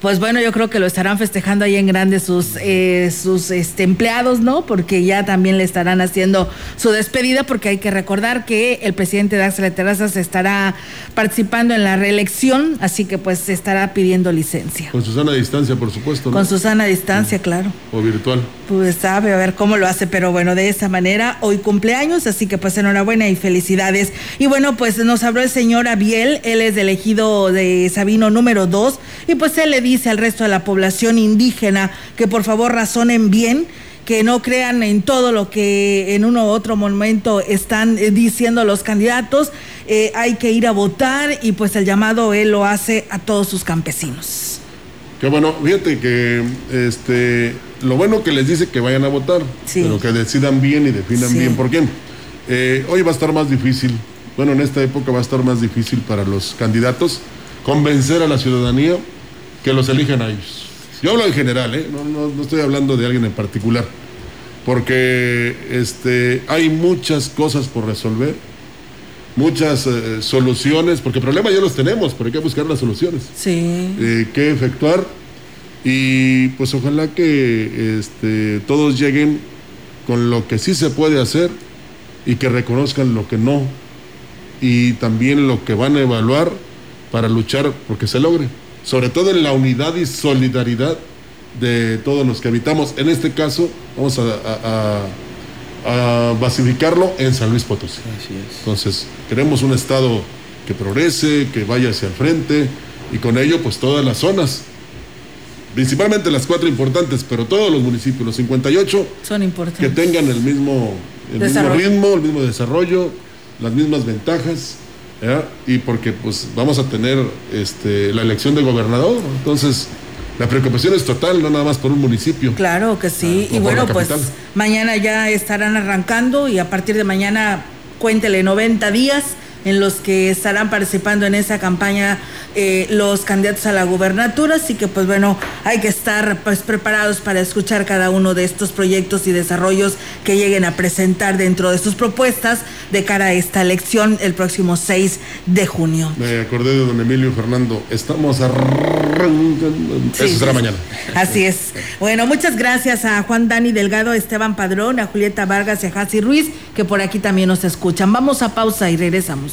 pues bueno, yo creo que lo estarán festejando ahí en grande sus, eh, sus este, empleados, ¿no? Porque ya también le estarán haciendo su despedida, porque hay que recordar que el presidente de Axel Terrazas estará participando en la reelección, así que pues estará pidiendo licencia. Con Susana a distancia, por supuesto. ¿no? Con Susana a distancia, claro. O virtual. Pues sabe a ver cómo lo hace, pero bueno, de esa manera, hoy cumpleaños, así que pues enhorabuena y felicidades. Y bueno, pues nos habló el señor Abiel, él es elegido de Sabino número 2, y pues él le dice al resto de la población indígena que por favor razonen bien que no crean en todo lo que en uno u otro momento están eh, diciendo los candidatos, eh, hay que ir a votar y pues el llamado él lo hace a todos sus campesinos. Qué bueno, fíjate que este lo bueno que les dice que vayan a votar, pero que decidan bien y definan bien. Por quién. Eh, hoy va a estar más difícil, bueno, en esta época va a estar más difícil para los candidatos convencer a la ciudadanía que los eligen a ellos. Yo hablo en general, ¿eh? no, estoy hablando de alguien en particular, porque este, hay muchas cosas por resolver, muchas eh, soluciones, porque problemas ya los tenemos, pero hay que buscar las soluciones. Sí. Eh, que efectuar y pues ojalá que este, todos lleguen con lo que sí se puede hacer y que reconozcan lo que no y también lo que van a evaluar para luchar porque se logre sobre todo en la unidad y solidaridad de todos los que habitamos. En este caso, vamos a, a, a, a basificarlo en San Luis Potosí. Entonces, queremos un Estado que progrese, que vaya hacia el frente y con ello, pues todas las zonas principalmente las cuatro importantes, pero todos los municipios, los 58, son importantes. Que tengan el mismo, el mismo ritmo, el mismo desarrollo, las mismas ventajas, ¿ya? y porque pues vamos a tener este, la elección de gobernador, entonces la preocupación es total, no nada más por un municipio. Claro que sí, y bueno, pues mañana ya estarán arrancando y a partir de mañana cuéntele 90 días en los que estarán participando en esa campaña eh, los candidatos a la gubernatura, así que pues bueno, hay que estar pues preparados para escuchar cada uno de estos proyectos y desarrollos que lleguen a presentar dentro de sus propuestas de cara a esta elección el próximo 6 de junio. Me acordé de don Emilio Fernando, estamos arrancando, sí, eso será mañana. Así es. Bueno, muchas gracias a Juan Dani Delgado, a Esteban Padrón, a Julieta Vargas y a Jasi Ruiz, que por aquí también nos escuchan. Vamos a pausa y regresamos.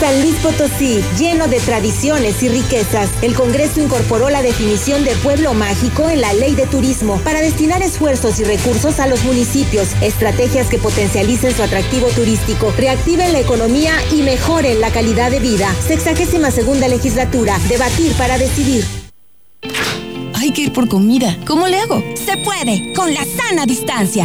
San Luis Potosí, lleno de tradiciones y riquezas. El Congreso incorporó la definición de pueblo mágico en la ley de turismo para destinar esfuerzos y recursos a los municipios, estrategias que potencialicen su atractivo turístico, reactiven la economía y mejoren la calidad de vida. Sexagésima segunda legislatura, debatir para decidir. Hay que ir por comida. ¿Cómo le hago? Se puede, con la sana distancia.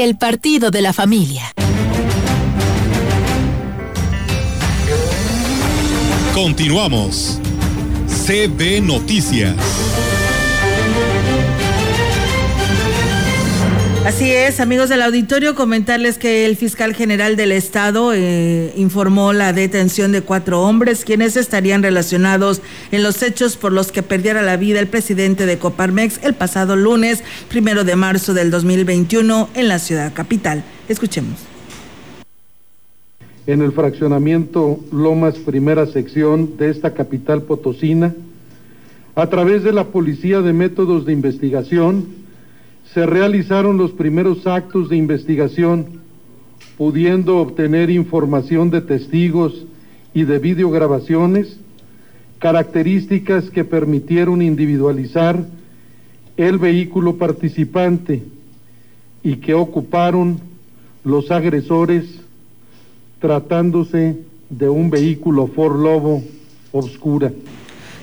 el partido de la familia. Continuamos. CB Noticias. Así es, amigos del auditorio, comentarles que el fiscal general del estado eh, informó la detención de cuatro hombres quienes estarían relacionados en los hechos por los que perdiera la vida el presidente de Coparmex el pasado lunes, primero de marzo del 2021, en la ciudad capital. Escuchemos. En el fraccionamiento Lomas, primera sección de esta capital potosina, a través de la Policía de Métodos de Investigación, se realizaron los primeros actos de investigación, pudiendo obtener información de testigos y de videograbaciones, características que permitieron individualizar el vehículo participante y que ocuparon los agresores tratándose de un vehículo Ford Lobo oscura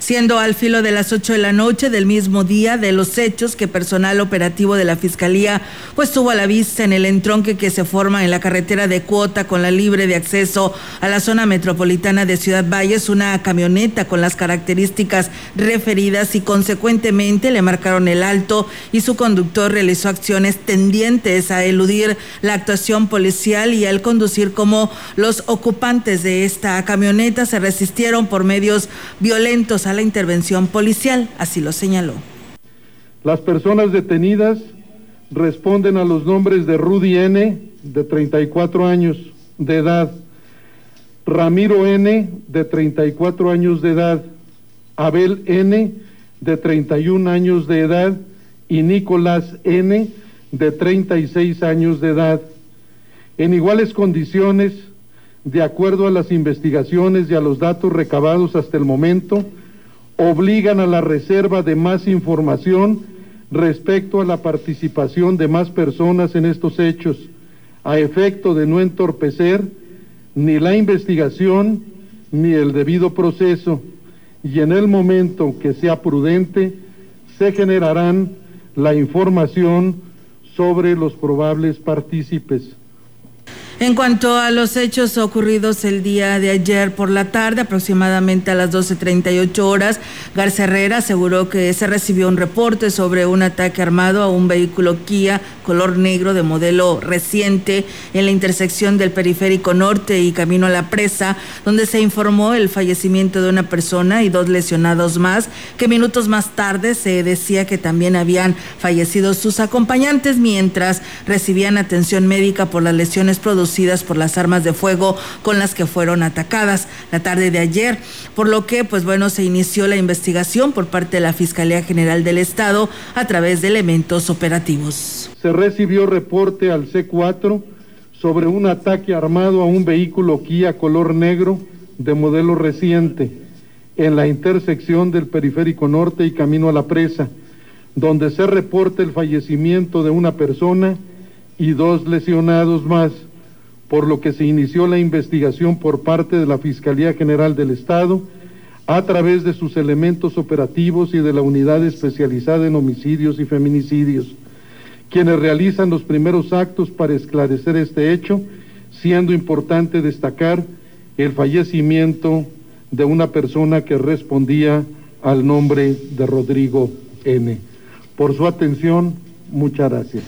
siendo al filo de las 8 de la noche del mismo día de los hechos que personal operativo de la Fiscalía pues tuvo a la vista en el entronque que se forma en la carretera de cuota con la libre de acceso a la zona metropolitana de Ciudad Valles una camioneta con las características referidas y consecuentemente le marcaron el alto y su conductor realizó acciones tendientes a eludir la actuación policial y al conducir como los ocupantes de esta camioneta se resistieron por medios violentos a la intervención policial, así lo señaló. Las personas detenidas responden a los nombres de Rudy N, de 34 años de edad, Ramiro N, de 34 años de edad, Abel N, de 31 años de edad, y Nicolás N, de 36 años de edad. En iguales condiciones, de acuerdo a las investigaciones y a los datos recabados hasta el momento, obligan a la reserva de más información respecto a la participación de más personas en estos hechos, a efecto de no entorpecer ni la investigación ni el debido proceso, y en el momento que sea prudente, se generarán la información sobre los probables partícipes. En cuanto a los hechos ocurridos el día de ayer por la tarde, aproximadamente a las 12.38 horas, Garza Herrera aseguró que se recibió un reporte sobre un ataque armado a un vehículo Kia color negro de modelo reciente en la intersección del periférico norte y camino a la presa, donde se informó el fallecimiento de una persona y dos lesionados más, que minutos más tarde se decía que también habían fallecido sus acompañantes mientras recibían atención médica por las lesiones producidas por las armas de fuego con las que fueron atacadas la tarde de ayer, por lo que pues bueno se inició la investigación por parte de la Fiscalía General del Estado a través de elementos operativos. Se recibió reporte al C4 sobre un ataque armado a un vehículo Kia color negro de modelo reciente en la intersección del periférico norte y camino a la presa, donde se reporta el fallecimiento de una persona y dos lesionados más por lo que se inició la investigación por parte de la Fiscalía General del Estado a través de sus elementos operativos y de la unidad especializada en homicidios y feminicidios, quienes realizan los primeros actos para esclarecer este hecho, siendo importante destacar el fallecimiento de una persona que respondía al nombre de Rodrigo N. Por su atención, muchas gracias.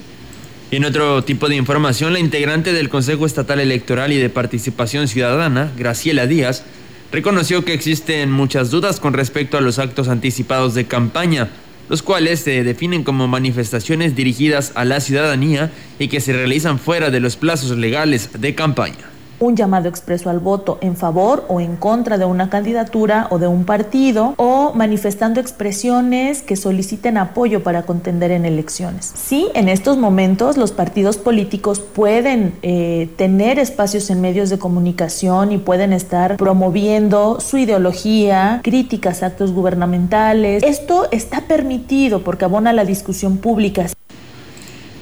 En otro tipo de información, la integrante del Consejo Estatal Electoral y de Participación Ciudadana, Graciela Díaz, reconoció que existen muchas dudas con respecto a los actos anticipados de campaña, los cuales se definen como manifestaciones dirigidas a la ciudadanía y que se realizan fuera de los plazos legales de campaña un llamado expreso al voto en favor o en contra de una candidatura o de un partido o manifestando expresiones que soliciten apoyo para contender en elecciones. Sí, en estos momentos los partidos políticos pueden eh, tener espacios en medios de comunicación y pueden estar promoviendo su ideología, críticas a actos gubernamentales. Esto está permitido porque abona la discusión pública.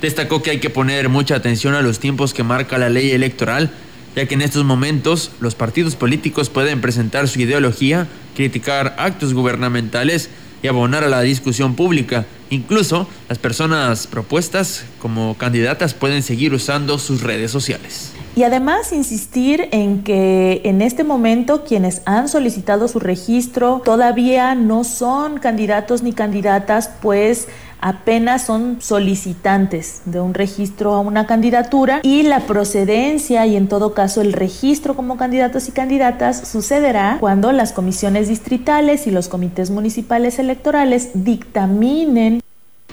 Destacó que hay que poner mucha atención a los tiempos que marca la ley electoral ya que en estos momentos los partidos políticos pueden presentar su ideología, criticar actos gubernamentales y abonar a la discusión pública. Incluso las personas propuestas como candidatas pueden seguir usando sus redes sociales Y además insistir en que en este momento quienes han solicitado su registro todavía no son candidatos ni candidatas, pues apenas son solicitantes de un registro a una candidatura y la procedencia y en todo caso el registro como candidatos y candidatas sucederá cuando las comisiones distritales y los comités municipales electorales dictaminen.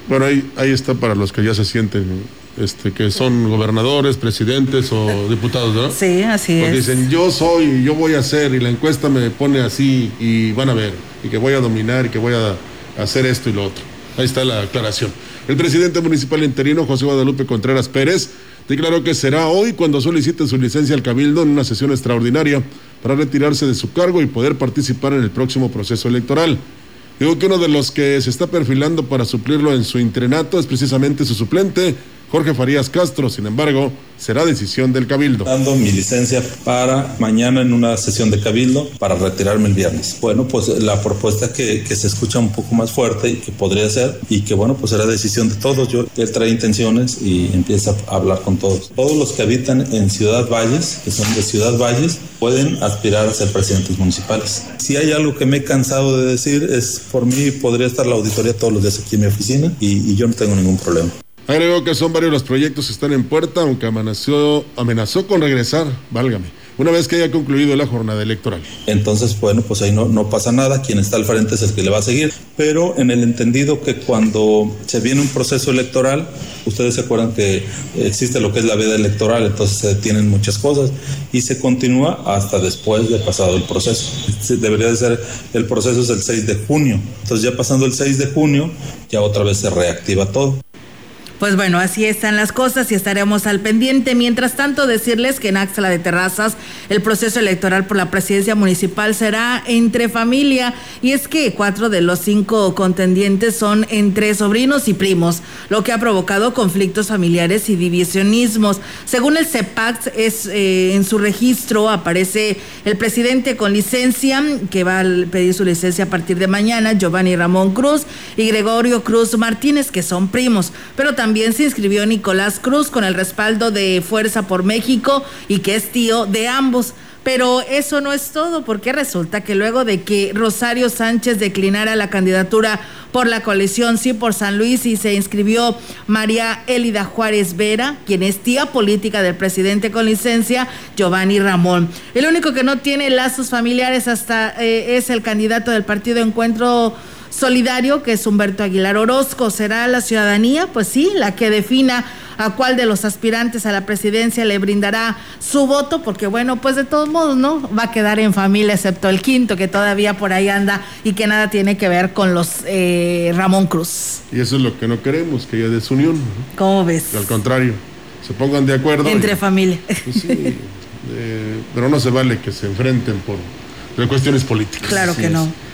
Bueno, ahí, ahí está para los que ya se sienten este, que son gobernadores, presidentes o diputados, ¿no? Sí, así Porque es. dicen, yo soy, yo voy a hacer, y la encuesta me pone así, y van a ver, y que voy a dominar, y que voy a hacer esto y lo otro. Ahí está la aclaración. El presidente municipal interino, José Guadalupe Contreras Pérez, declaró que será hoy cuando solicite su licencia al Cabildo en una sesión extraordinaria para retirarse de su cargo y poder participar en el próximo proceso electoral. Digo que uno de los que se está perfilando para suplirlo en su entrenato es precisamente su suplente, Jorge Farías Castro. Sin embargo, será decisión del Cabildo. Dando mi licencia para mañana en una sesión de Cabildo para retirarme el viernes. Bueno, pues la propuesta que, se escucha un poco más fuerte y que podría ser y que bueno, pues será decisión de todos. Yo, él trae intenciones y empieza a hablar con todos. Todos los que habitan en Ciudad Valles, que son de Ciudad Valles, pueden aspirar a ser presidentes municipales. Si hay algo que me he cansado de decir es, por mí podría estar la auditoría todos los días aquí en mi oficina y yo no tengo ningún problema. Agregó que son varios los proyectos que están en puerta, aunque amenazó, amenazó con regresar, válgame, una vez que haya concluido la jornada electoral. Entonces, bueno, pues ahí no, pasa nada, quien está al frente es el que le va a seguir, pero en el entendido que cuando se viene un proceso electoral, ustedes se acuerdan que existe lo que es la veda electoral, entonces se detienen muchas cosas y se continúa hasta después de pasado el proceso. Debería de ser, el proceso es el 6 de junio, entonces ya pasando el 6 de junio, ya otra vez se reactiva todo. Pues bueno, así están las cosas y estaremos al pendiente. Mientras tanto, decirles que en Axla de Terrazas el proceso electoral por la presidencia municipal será entre familia y es que cuatro de los cinco contendientes son entre sobrinos y primos, lo que ha provocado conflictos familiares y divisionismos. Según el CEPAC, es eh, en su registro aparece el presidente con licencia que va a pedir su licencia a partir de mañana, Giovanni Ramón Cruz y Gregorio Cruz Martínez, que son primos, pero también también se inscribió Nicolás Cruz con el respaldo de Fuerza por México y que es tío de ambos. Pero eso no es todo, porque resulta que luego de que Rosario Sánchez declinara la candidatura por la coalición Sí por San Luis y se inscribió María Elida Juárez Vera, quien es tía política del presidente con licencia, Giovanni Ramón. El único que no tiene lazos familiares hasta eh, es el candidato del Partido Encuentro Solidario, que es Humberto Aguilar Orozco. ¿Será la ciudadanía? Pues sí, la que defina a cuál de los aspirantes a la presidencia le brindará su voto, porque bueno, pues de todos modos, ¿no? Va a quedar en familia, excepto el quinto, que todavía por ahí anda y que nada tiene que ver con los eh, Ramón Cruz. Y eso es lo que no queremos, que haya desunión. ¿Cómo ves? Al contrario, se pongan de acuerdo. Entre y, familia. [LAUGHS] Pues sí, eh, pero no se vale que se enfrenten por, por cuestiones políticas. Claro que no.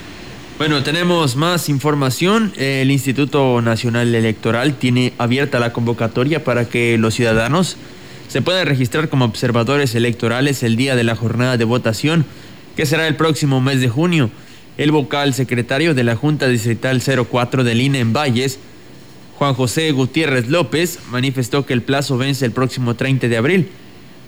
Bueno, tenemos más información. El Instituto Nacional Electoral tiene abierta la convocatoria para que los ciudadanos se puedan registrar como observadores electorales el día de la jornada de votación, que será el próximo mes de junio. El vocal secretario de la Junta Distrital 04 del INE en Valles, Juan José Gutiérrez López, manifestó que el plazo vence el próximo 30 de abril.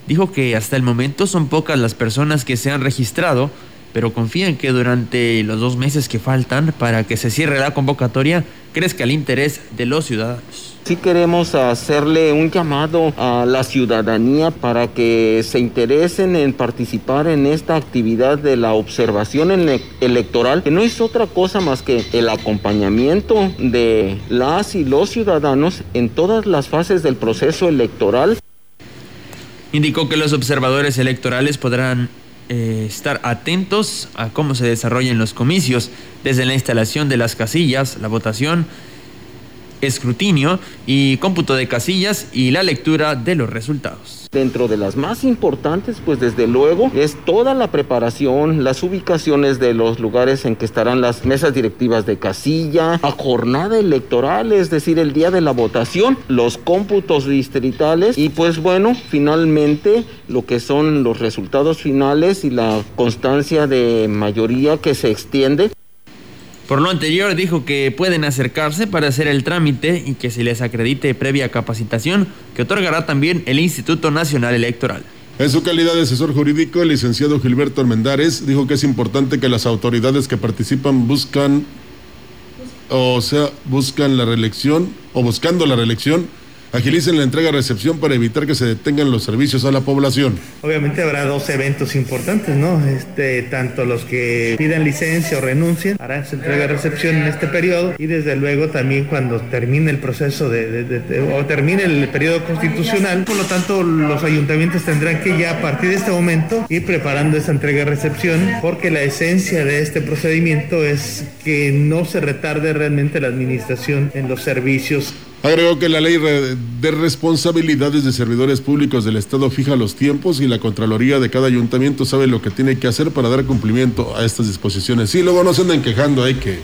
Dijo que hasta el momento son pocas las personas que se han registrado pero confían que durante los dos meses que faltan para que se cierre la convocatoria crezca el interés de los ciudadanos. Sí queremos hacerle un llamado a la ciudadanía para que se interesen en participar en esta actividad de la observación electoral, que no es otra cosa más que el acompañamiento de las y los ciudadanos en todas las fases del proceso electoral. Indicó que los observadores electorales podrán eh, estar atentos a cómo se desarrollan los comicios, desde la instalación de las casillas, la votación, escrutinio y cómputo de casillas y la lectura de los resultados. Dentro de las más importantes, pues desde luego, es toda la preparación, las ubicaciones de los lugares en que estarán las mesas directivas de casilla, a jornada electoral, es decir, el día de la votación, los cómputos distritales y pues bueno, finalmente lo que son los resultados finales y la constancia de mayoría que se extiende. Por lo anterior, dijo que pueden acercarse para hacer el trámite y que se les acredite previa capacitación que otorgará también el Instituto Nacional Electoral. En su calidad de asesor jurídico, el licenciado Gilberto Armendares dijo que es importante que las autoridades que participan buscan, o sea, buscan la reelección o buscando la reelección agilicen la entrega-recepción para evitar que se detengan los servicios a la población. Obviamente habrá dos eventos importantes, ¿no? Este, tanto los que pidan licencia o renuncien harán su entrega-recepción en este periodo y desde luego también cuando termine el proceso de, o termine el periodo constitucional. Por lo tanto, los ayuntamientos tendrán que ya a partir de este momento ir preparando esa entrega-recepción porque la esencia de este procedimiento es que no se retarde realmente la administración en los servicios Agregó que la ley de responsabilidades de servidores públicos del Estado fija los tiempos y la Contraloría de cada ayuntamiento sabe lo que tiene que hacer para dar cumplimiento a estas disposiciones. Sí, luego no se andan quejando, hay que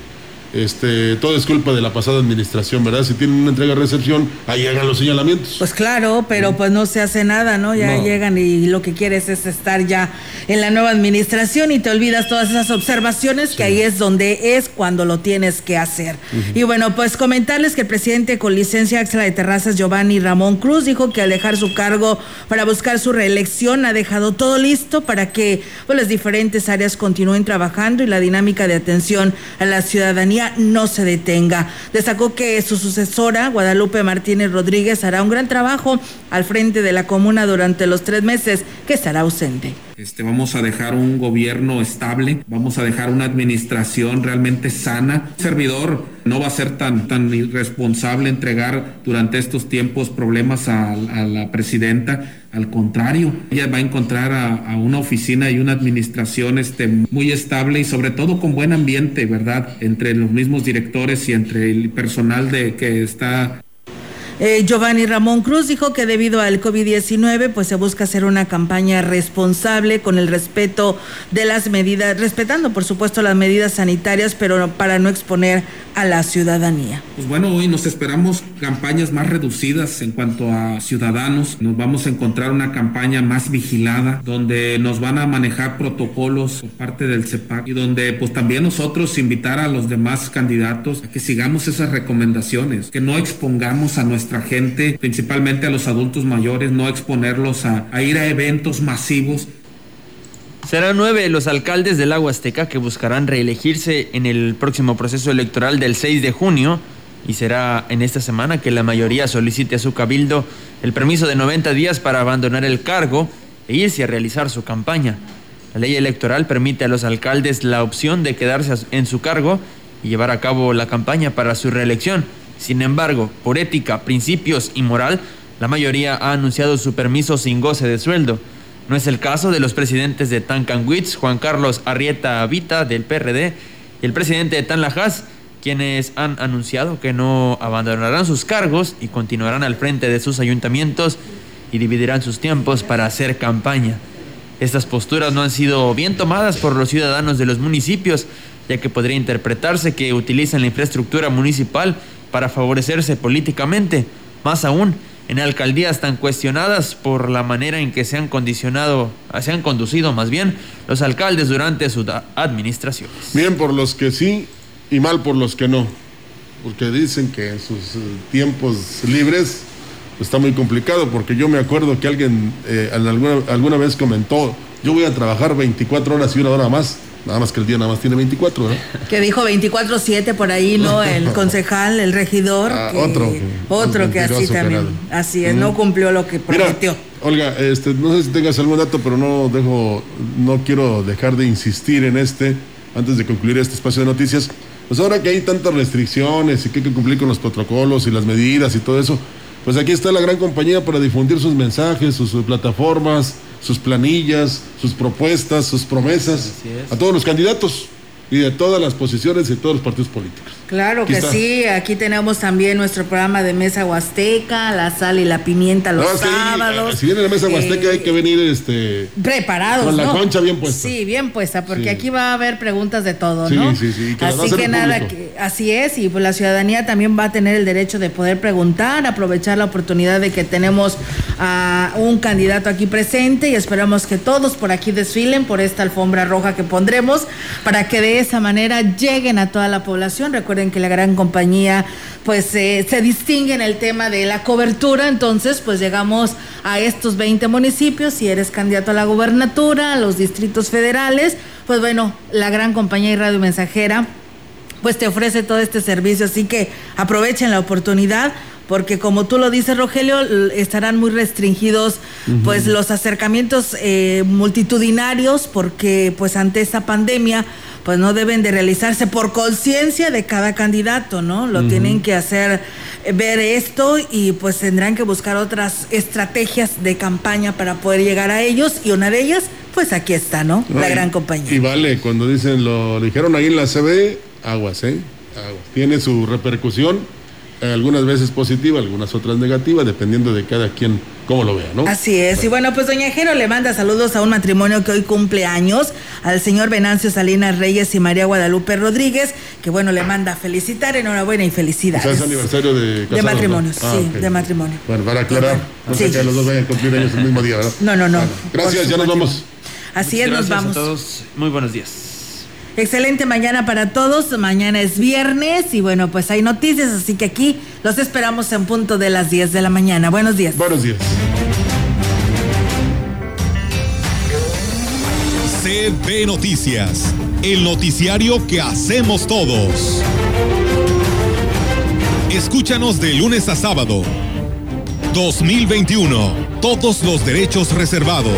este, todo es culpa de la pasada administración, ¿verdad? Si tienen una entrega-recepción, ahí llegan los señalamientos. Pues claro, pero pues no se hace nada, ¿no? Ya llegan y lo que quieres es estar ya en la nueva administración y te olvidas todas esas observaciones que ahí es donde es cuando lo tienes que hacer. Y bueno, pues comentarles que el presidente con licencia extra de terrazas, Giovanni Ramón Cruz, dijo que al dejar su cargo para buscar su reelección ha dejado todo listo para que pues, las diferentes áreas continúen trabajando y la dinámica de atención a la ciudadanía no se detenga. Destacó que su sucesora, Guadalupe Martínez Rodríguez, hará un gran trabajo al frente de la comuna durante los tres meses que estará ausente. Este, vamos a dejar un gobierno estable, vamos a dejar una administración realmente sana. Servidor no va a ser tan, tan irresponsable entregar durante estos tiempos problemas a, la presidenta. Al contrario, ella va a encontrar a, una oficina y una administración este, muy estable y sobre todo con buen ambiente, ¿verdad? Entre los mismos directores y entre el personal de que está eh, Giovanni Ramón Cruz dijo que debido al COVID-19, pues se busca hacer una campaña responsable con el respeto de las medidas, respetando por supuesto las medidas sanitarias, pero para no exponer a la ciudadanía. Pues bueno, hoy nos esperamos campañas más reducidas en cuanto a ciudadanos. Nos vamos a encontrar una campaña más vigilada, donde nos van a manejar protocolos por parte del CEPAC y donde pues también nosotros invitar a los demás candidatos a que sigamos esas recomendaciones, que no expongamos a nuestra gente, principalmente a los adultos mayores, no exponerlos a, a ir a eventos masivos. Serán nueve los alcaldes del Agua Azteca que buscarán reelegirse en el próximo proceso electoral del 6 de junio y será en esta semana que la mayoría solicite a su cabildo el permiso de 90 días para abandonar el cargo e irse a realizar su campaña. La ley electoral permite a los alcaldes la opción de quedarse en su cargo y llevar a cabo la campaña para su reelección. Sin embargo, por ética, principios y moral, la mayoría ha anunciado su permiso sin goce de sueldo. No es el caso de los presidentes de Tancanwitz, Juan Carlos Arrieta Vita del PRD y el presidente de Tanlajas, quienes han anunciado que no abandonarán sus cargos y continuarán al frente de sus ayuntamientos y dividirán sus tiempos para hacer campaña. Estas posturas no han sido bien tomadas por los ciudadanos de los municipios, ya que podría interpretarse que utilizan la infraestructura municipal para favorecerse políticamente, más aún en alcaldías tan cuestionadas por la manera en que se han condicionado, se han conducido más bien los alcaldes durante sus administraciones. Bien por los que sí y mal por los que no, porque dicen que en sus eh, tiempos libres está muy complicado, porque yo me acuerdo que alguien eh, alguna, alguna vez comentó, yo voy a trabajar 24 horas y una hora más Nada más que el día nada más tiene 24, ¿no? Que dijo 24-7 por ahí, ¿no? [LAUGHS] El concejal, el regidor. Ah, otro. Otro que así también. Así es, no cumplió lo que prometió. Olga, este, no sé si tengas algún dato, pero no dejo, no quiero dejar de insistir en este, antes de concluir este espacio de noticias. Pues ahora que hay tantas restricciones y que hay que cumplir con los protocolos y las medidas y todo eso, pues aquí está la gran compañía para difundir sus mensajes, sus plataformas, sus planillas, sus propuestas, sus promesas a todos los candidatos y de todas las posiciones y de todos los partidos políticos. Claro que sí, aquí tenemos también nuestro programa de Mesa Huasteca, la sal y la pimienta los sábados. si viene la Mesa Huasteca hay que venir este preparados. Con la concha bien puesta. Sí, bien puesta, porque aquí va a haber preguntas de todo, ¿no? Sí, sí, sí. así que nada, así es, y pues la ciudadanía también va a tener el derecho de poder preguntar, aprovechar la oportunidad de que tenemos a un candidato aquí presente y esperamos que todos por aquí desfilen por esta alfombra roja que pondremos para que de de esa manera lleguen a toda la población. Recuerden que la gran compañía pues eh, se distingue en el tema de la cobertura, entonces pues llegamos a estos 20 municipios, si eres candidato a la gubernatura, a los distritos federales, pues bueno, la gran compañía y radio mensajera pues te ofrece todo este servicio, así que aprovechen la oportunidad porque como tú lo dices Rogelio, estarán muy restringidos pues los acercamientos eh, multitudinarios porque pues ante esta pandemia pues no deben de realizarse por conciencia de cada candidato, ¿no? Lo tienen que hacer eh, ver esto y pues tendrán que buscar otras estrategias de campaña para poder llegar a ellos y una de ellas pues aquí está, ¿no? La gran compañía. Y vale, cuando dicen lo dijeron ahí en la CB, aguas, ¿eh? Aguas. Tiene su repercusión algunas veces positiva, algunas otras negativas, dependiendo de cada quien cómo lo vea, ¿no? Así es. Y bueno, pues doña Jero le manda saludos a un matrimonio que hoy cumple años, al señor Venancio Salinas Reyes y María Guadalupe Rodríguez, que bueno, le manda felicitar, enhorabuena y felicidades. es aniversario de De matrimonio, sí, ah, de matrimonio. Bueno, para aclarar, no sé que los dos vayan a cumplir años el mismo día, ¿verdad? No, no, no. gracias, ya nos vamos. Así es, nos vamos. a todos. Muy buenos días. Excelente mañana para todos. Mañana es viernes y bueno, pues hay noticias, así que aquí los esperamos en punto de las 10 de la mañana. Buenos días. Buenos días. CB Noticias, el noticiario que hacemos todos. Escúchanos de lunes a sábado. 2021. Todos los derechos reservados.